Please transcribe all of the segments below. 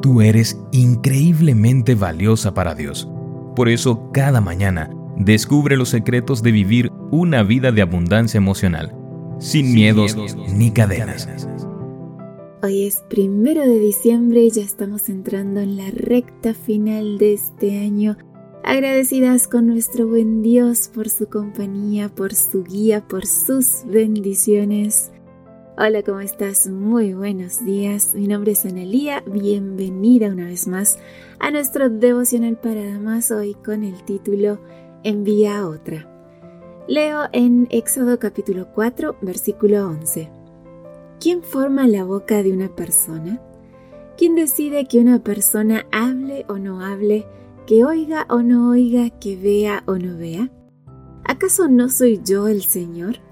Tú eres increíblemente valiosa para Dios. Por eso, cada mañana, descubre los secretos de vivir una vida de abundancia emocional, sin, miedos, ni cadenas. Hoy es primero de diciembre y ya estamos entrando en la recta final de este año. Agradecidas con nuestro buen Dios por su compañía, por su guía, por sus bendiciones. Hola, ¿cómo estás? Muy buenos días. Mi nombre es Analía. Bienvenida una vez más a nuestro devocional para damas hoy con el título Envía a otra. Leo en Éxodo capítulo 4, versículo 11. ¿Quién forma la boca de una persona? ¿Quién decide que una persona hable o no hable, que oiga o no oiga, que vea o no vea? ¿Acaso no soy yo el Señor?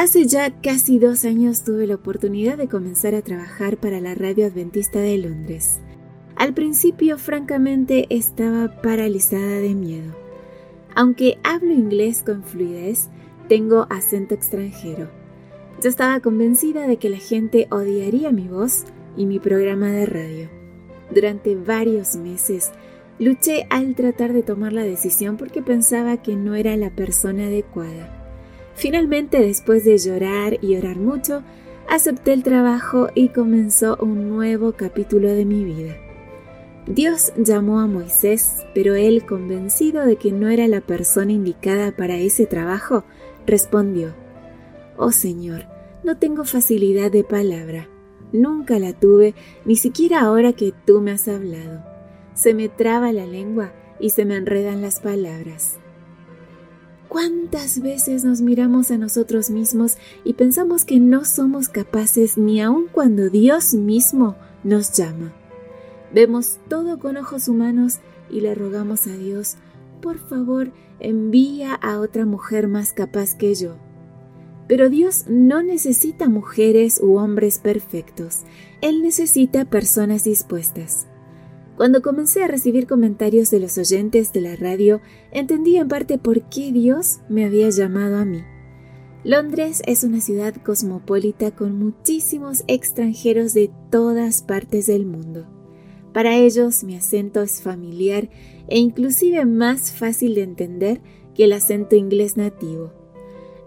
Hace ya casi dos años tuve la oportunidad de comenzar a trabajar para la radio adventista de Londres. Al principio, francamente, estaba paralizada de miedo. Aunque hablo inglés con fluidez, tengo acento extranjero. Yo estaba convencida de que la gente odiaría mi voz y mi programa de radio. Durante varios meses luché al tratar de tomar la decisión porque pensaba que no era la persona adecuada. Finalmente, después de llorar y orar mucho, acepté el trabajo y comenzó un nuevo capítulo de mi vida. Dios llamó a Moisés, pero él, convencido de que no era la persona indicada para ese trabajo, respondió, Oh Señor, no tengo facilidad de palabra. Nunca la tuve, ni siquiera ahora que tú me has hablado. Se me traba la lengua y se me enredan las palabras. ¿Cuántas veces nos miramos a nosotros mismos y pensamos que no somos capaces ni aun cuando Dios mismo nos llama? Vemos todo con ojos humanos y le rogamos a Dios, por favor, envía a otra mujer más capaz que yo. Pero Dios no necesita mujeres u hombres perfectos, Él necesita personas dispuestas. Cuando comencé a recibir comentarios de los oyentes de la radio, entendí en parte por qué Dios me había llamado a mí. Londres es una ciudad cosmopolita con muchísimos extranjeros de todas partes del mundo. Para ellos mi acento es familiar e inclusive más fácil de entender que el acento inglés nativo.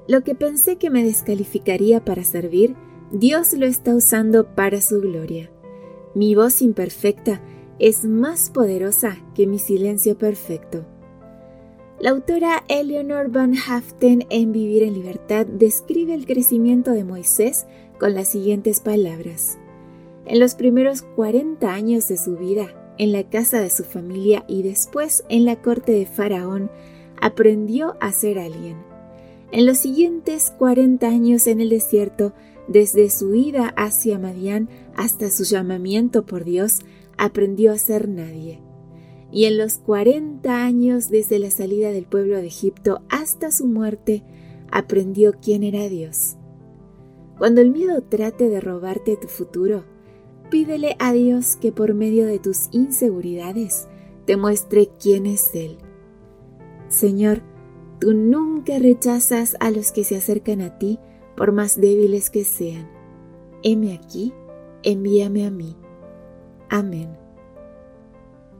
Lo que pensé que me descalificaría para servir, Dios lo está usando para su gloria. Mi voz imperfecta es más poderosa que mi silencio perfecto. La autora Eleanor Van Haften en Vivir en Libertad describe el crecimiento de Moisés con las siguientes palabras. En los primeros 40 años de su vida, en la casa de su familia y después en la corte de Faraón, aprendió a ser alguien. En los siguientes 40 años en el desierto, desde su ida hacia Madián hasta su llamamiento por Dios, aprendió a ser nadie. Y en los 40 años desde la salida del pueblo de Egipto hasta su muerte, aprendió quién era Dios. Cuando el miedo trate de robarte tu futuro, pídele a Dios que por medio de tus inseguridades te muestre quién es Él. Señor, tú nunca rechazas a los que se acercan a ti por más débiles que sean. Heme aquí, envíame a mí. Amén.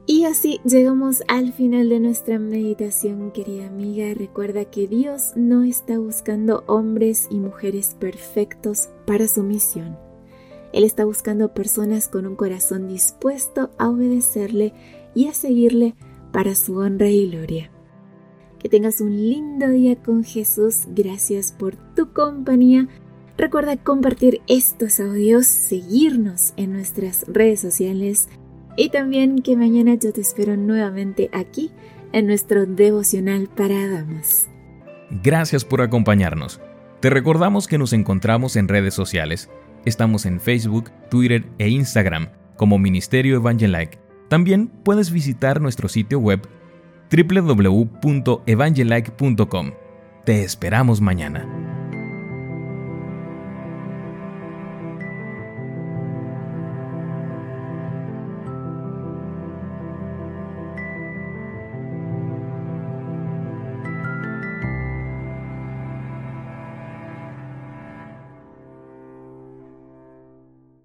Y así llegamos al final de nuestra meditación, querida amiga. Recuerda que Dios no está buscando hombres y mujeres perfectos para su misión. Él está buscando personas con un corazón dispuesto a obedecerle y a seguirle para su honra y gloria. Que tengas un lindo día con Jesús. Gracias por tu compañía. Recuerda compartir estos audios, seguirnos en nuestras redes sociales y también que mañana yo te espero nuevamente aquí en nuestro devocional para damas. Gracias por acompañarnos. Te recordamos que nos encontramos en redes sociales. Estamos en Facebook, Twitter e Instagram como Ministerio Evangelike. También puedes visitar nuestro sitio web www.evangelike.com. Te esperamos mañana.